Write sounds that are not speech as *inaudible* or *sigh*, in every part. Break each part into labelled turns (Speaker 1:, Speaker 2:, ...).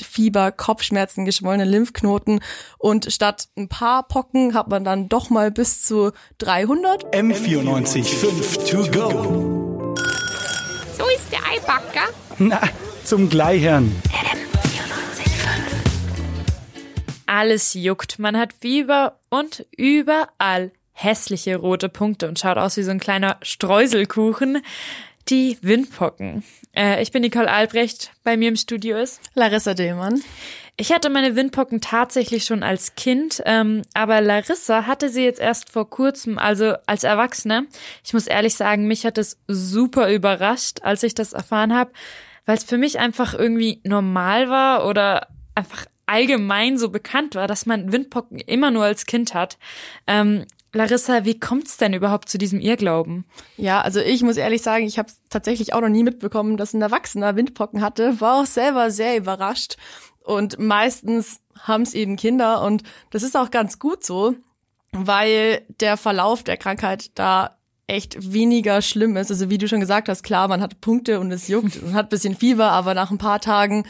Speaker 1: Fieber, Kopfschmerzen, geschwollene Lymphknoten und statt ein paar Pocken hat man dann doch mal bis zu 300.
Speaker 2: M94 5 to go.
Speaker 3: So ist der Eibacker.
Speaker 2: Na, zum Gleichern.
Speaker 4: Alles juckt, man hat Fieber und überall hässliche rote Punkte und schaut aus wie so ein kleiner Streuselkuchen. Die Windpocken. Äh, ich bin Nicole Albrecht, bei mir im Studio ist
Speaker 1: Larissa Dillmann.
Speaker 4: Ich hatte meine Windpocken tatsächlich schon als Kind, ähm, aber Larissa hatte sie jetzt erst vor kurzem, also als Erwachsene. Ich muss ehrlich sagen, mich hat es super überrascht, als ich das erfahren habe, weil es für mich einfach irgendwie normal war oder einfach allgemein so bekannt war, dass man Windpocken immer nur als Kind hat. Ähm, Larissa, wie kommt's denn überhaupt zu diesem Irrglauben?
Speaker 1: Ja, also ich muss ehrlich sagen, ich habe tatsächlich auch noch nie mitbekommen, dass ein Erwachsener Windpocken hatte. War auch selber sehr überrascht. Und meistens haben es eben Kinder und das ist auch ganz gut so, weil der Verlauf der Krankheit da echt weniger schlimm ist. Also wie du schon gesagt hast, klar, man hat Punkte und es juckt *laughs* und hat bisschen Fieber, aber nach ein paar Tagen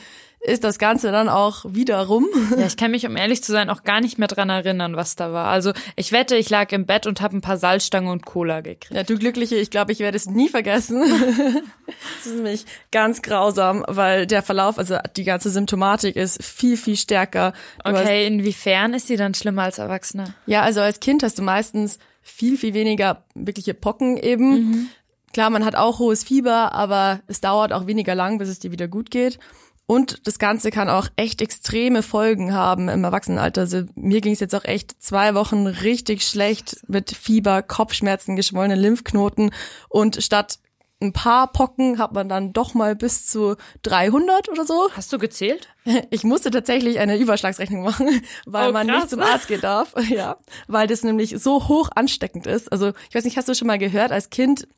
Speaker 1: ist das Ganze dann auch wieder rum.
Speaker 4: Ja, ich kann mich, um ehrlich zu sein, auch gar nicht mehr dran erinnern, was da war. Also ich wette, ich lag im Bett und habe ein paar Salzstangen und Cola gekriegt.
Speaker 1: Ja, du Glückliche, ich glaube, ich werde es nie vergessen. *laughs* das ist nämlich ganz grausam, weil der Verlauf, also die ganze Symptomatik ist viel, viel stärker. Du
Speaker 4: okay, inwiefern ist die dann schlimmer als Erwachsene?
Speaker 1: Ja, also als Kind hast du meistens viel, viel weniger wirkliche Pocken eben. Mhm. Klar, man hat auch hohes Fieber, aber es dauert auch weniger lang, bis es dir wieder gut geht. Und das Ganze kann auch echt extreme Folgen haben im Erwachsenenalter. Also mir ging es jetzt auch echt zwei Wochen richtig schlecht mit Fieber, Kopfschmerzen, geschwollene Lymphknoten. Und statt ein paar Pocken hat man dann doch mal bis zu 300 oder so.
Speaker 4: Hast du gezählt?
Speaker 1: Ich musste tatsächlich eine Überschlagsrechnung machen, *laughs* weil oh, man nicht zum Arzt gehen darf. *laughs* Ja, weil das nämlich so hoch ansteckend ist. Also ich weiß nicht, hast du schon mal gehört, als Kind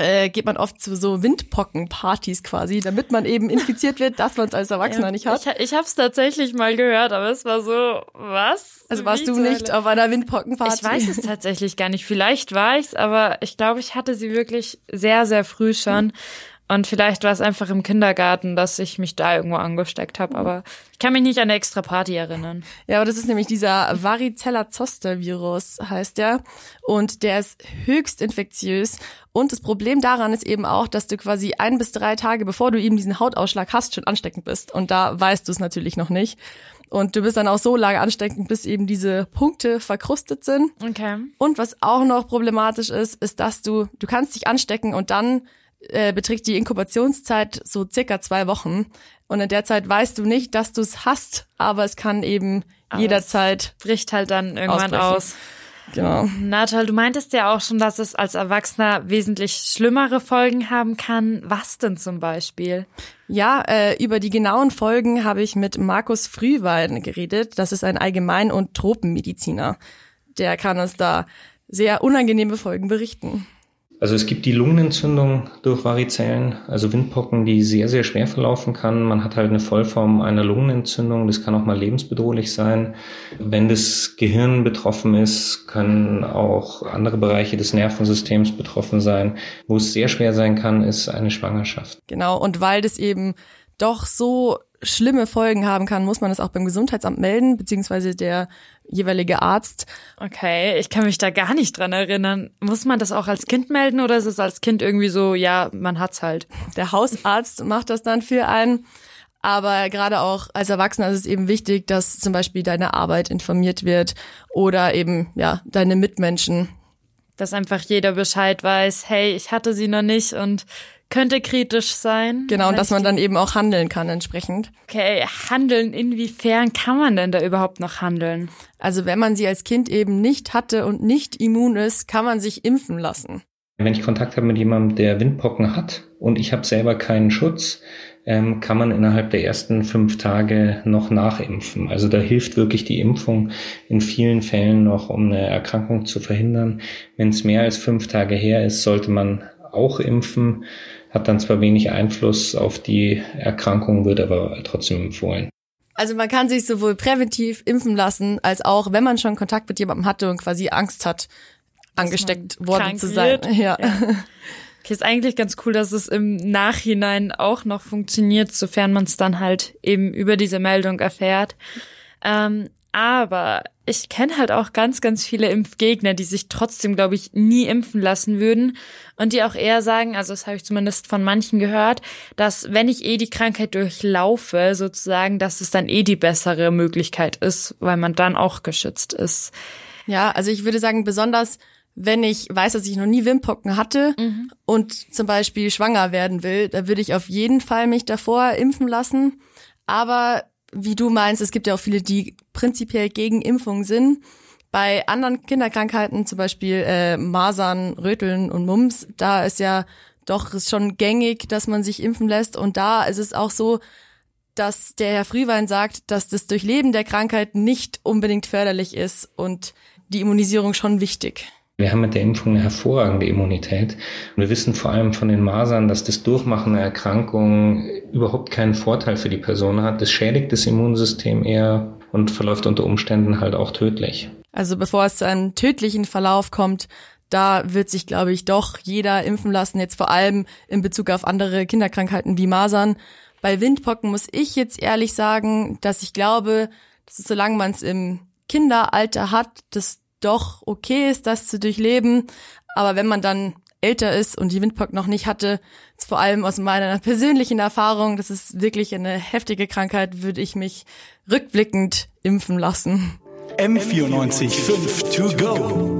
Speaker 1: äh, geht man oft zu so Windpockenpartys quasi, damit man eben infiziert wird, dass man es als Erwachsener ja, nicht hat.
Speaker 4: Ich, ich habe es tatsächlich mal gehört, aber es war so, was?
Speaker 1: Also warst Wie du nicht auf einer Windpockenparty?
Speaker 4: Ich weiß es *laughs* tatsächlich gar nicht. Vielleicht war ich's, aber ich glaube, ich hatte sie wirklich sehr, sehr früh schon. Mhm. Und vielleicht war es einfach im Kindergarten, dass ich mich da irgendwo angesteckt habe, aber ich kann mich nicht an eine extra Party erinnern.
Speaker 1: Ja, aber das ist nämlich dieser Varicella-Zoster-Virus, heißt der. Und der ist höchst infektiös. Und das Problem daran ist eben auch, dass du quasi ein bis drei Tage, bevor du eben diesen Hautausschlag hast, schon ansteckend bist. Und da weißt du es natürlich noch nicht. Und du bist dann auch so lange ansteckend, bis eben diese Punkte verkrustet sind.
Speaker 4: Okay.
Speaker 1: Und was auch noch problematisch ist, ist, dass du, du kannst dich anstecken und dann äh, beträgt die Inkubationszeit so circa zwei Wochen. Und in der Zeit weißt du nicht, dass du es hast, aber es kann eben aber jederzeit.
Speaker 4: bricht halt dann irgendwann ausbrechen. aus.
Speaker 1: Genau.
Speaker 4: Natal, du meintest ja auch schon, dass es als Erwachsener wesentlich schlimmere Folgen haben kann. Was denn zum Beispiel?
Speaker 1: Ja, äh, über die genauen Folgen habe ich mit Markus Frühwein geredet. Das ist ein Allgemein- und Tropenmediziner. Der kann uns da sehr unangenehme Folgen berichten.
Speaker 5: Also es gibt die Lungenentzündung durch Varizellen, also Windpocken, die sehr, sehr schwer verlaufen kann. Man hat halt eine Vollform einer Lungenentzündung. Das kann auch mal lebensbedrohlich sein. Wenn das Gehirn betroffen ist, können auch andere Bereiche des Nervensystems betroffen sein. Wo es sehr schwer sein kann, ist eine Schwangerschaft.
Speaker 1: Genau. Und weil das eben doch so schlimme Folgen haben kann, muss man das auch beim Gesundheitsamt melden, beziehungsweise der jeweilige Arzt.
Speaker 4: Okay, ich kann mich da gar nicht dran erinnern. Muss man das auch als Kind melden oder ist es als Kind irgendwie so, ja, man hat's halt?
Speaker 1: Der Hausarzt macht das dann für einen. Aber gerade auch als Erwachsener ist es eben wichtig, dass zum Beispiel deine Arbeit informiert wird oder eben, ja, deine Mitmenschen.
Speaker 4: Dass einfach jeder Bescheid weiß, hey, ich hatte sie noch nicht und könnte kritisch sein.
Speaker 1: Genau, und dass man dann eben auch handeln kann entsprechend.
Speaker 4: Okay, handeln, inwiefern kann man denn da überhaupt noch handeln?
Speaker 1: Also wenn man sie als Kind eben nicht hatte und nicht immun ist, kann man sich impfen lassen.
Speaker 5: Wenn ich Kontakt habe mit jemandem, der Windpocken hat und ich habe selber keinen Schutz, ähm, kann man innerhalb der ersten fünf Tage noch nachimpfen. Also da hilft wirklich die Impfung in vielen Fällen noch, um eine Erkrankung zu verhindern. Wenn es mehr als fünf Tage her ist, sollte man auch impfen hat dann zwar wenig Einfluss auf die Erkrankung, wird aber trotzdem empfohlen.
Speaker 1: Also man kann sich sowohl präventiv impfen lassen, als auch, wenn man schon Kontakt mit jemandem hatte und quasi Angst hat, angesteckt worden zu sein.
Speaker 4: Ja. ja. Okay, ist eigentlich ganz cool, dass es im Nachhinein auch noch funktioniert, sofern man es dann halt eben über diese Meldung erfährt. Ähm, aber ich kenne halt auch ganz, ganz viele Impfgegner, die sich trotzdem, glaube ich, nie impfen lassen würden und die auch eher sagen, also das habe ich zumindest von manchen gehört, dass wenn ich eh die Krankheit durchlaufe, sozusagen, dass es dann eh die bessere Möglichkeit ist, weil man dann auch geschützt ist.
Speaker 1: Ja, also ich würde sagen, besonders wenn ich weiß, dass ich noch nie Wimpocken hatte
Speaker 4: Mhm.
Speaker 1: und zum Beispiel schwanger werden will, da würde ich auf jeden Fall mich davor impfen lassen. Aber wie du meinst, es gibt ja auch viele, die prinzipiell gegen Impfung sind. Bei anderen Kinderkrankheiten, zum Beispiel äh, Masern, Röteln und Mumps, da ist ja doch ist schon gängig, dass man sich impfen lässt. Und da ist es auch so, dass der Herr Frühwein sagt, dass das Durchleben der Krankheit nicht unbedingt förderlich ist und die Immunisierung schon wichtig.
Speaker 5: Wir haben mit der Impfung eine hervorragende Immunität. Und wir wissen vor allem von den Masern, dass das Durchmachen einer Erkrankung überhaupt keinen Vorteil für die Person hat. Das schädigt das Immunsystem eher und verläuft unter Umständen halt auch tödlich.
Speaker 1: Also bevor es zu einem tödlichen Verlauf kommt, da wird sich, glaube ich, doch jeder impfen lassen, jetzt vor allem in Bezug auf andere Kinderkrankheiten wie Masern. Bei Windpocken muss ich jetzt ehrlich sagen, dass ich glaube, dass solange man es im Kinderalter hat, das doch okay ist, das zu durchleben. Aber wenn man dann älter ist und die Windpocken noch nicht hatte, vor allem aus meiner *laughs* persönlichen Erfahrung, das ist wirklich eine heftige Krankheit, würde ich mich rückblickend impfen lassen.
Speaker 2: M94 5 to go.